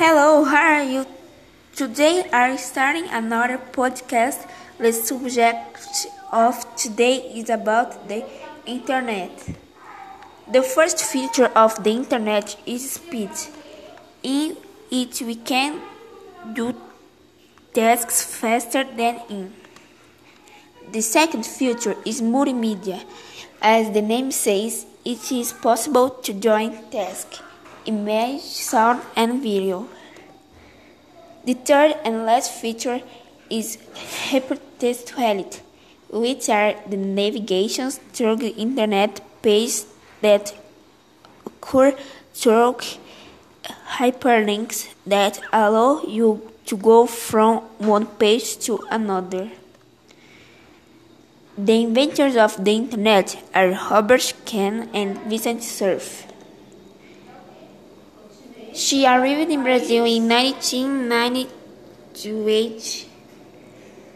Hello, how are you? Today I'm starting another podcast. The subject of today is about the internet. The first feature of the internet is speed. In it we can do tasks faster than in. The second feature is multimedia. As the name says, it is possible to join tasks image, sound, and video. The third and last feature is hypertextuality, which are the navigations through the internet pages that occur through hyperlinks that allow you to go from one page to another. The inventors of the internet are Robert Kahn and Vincent Cerf. She arrived in Brazil in 1998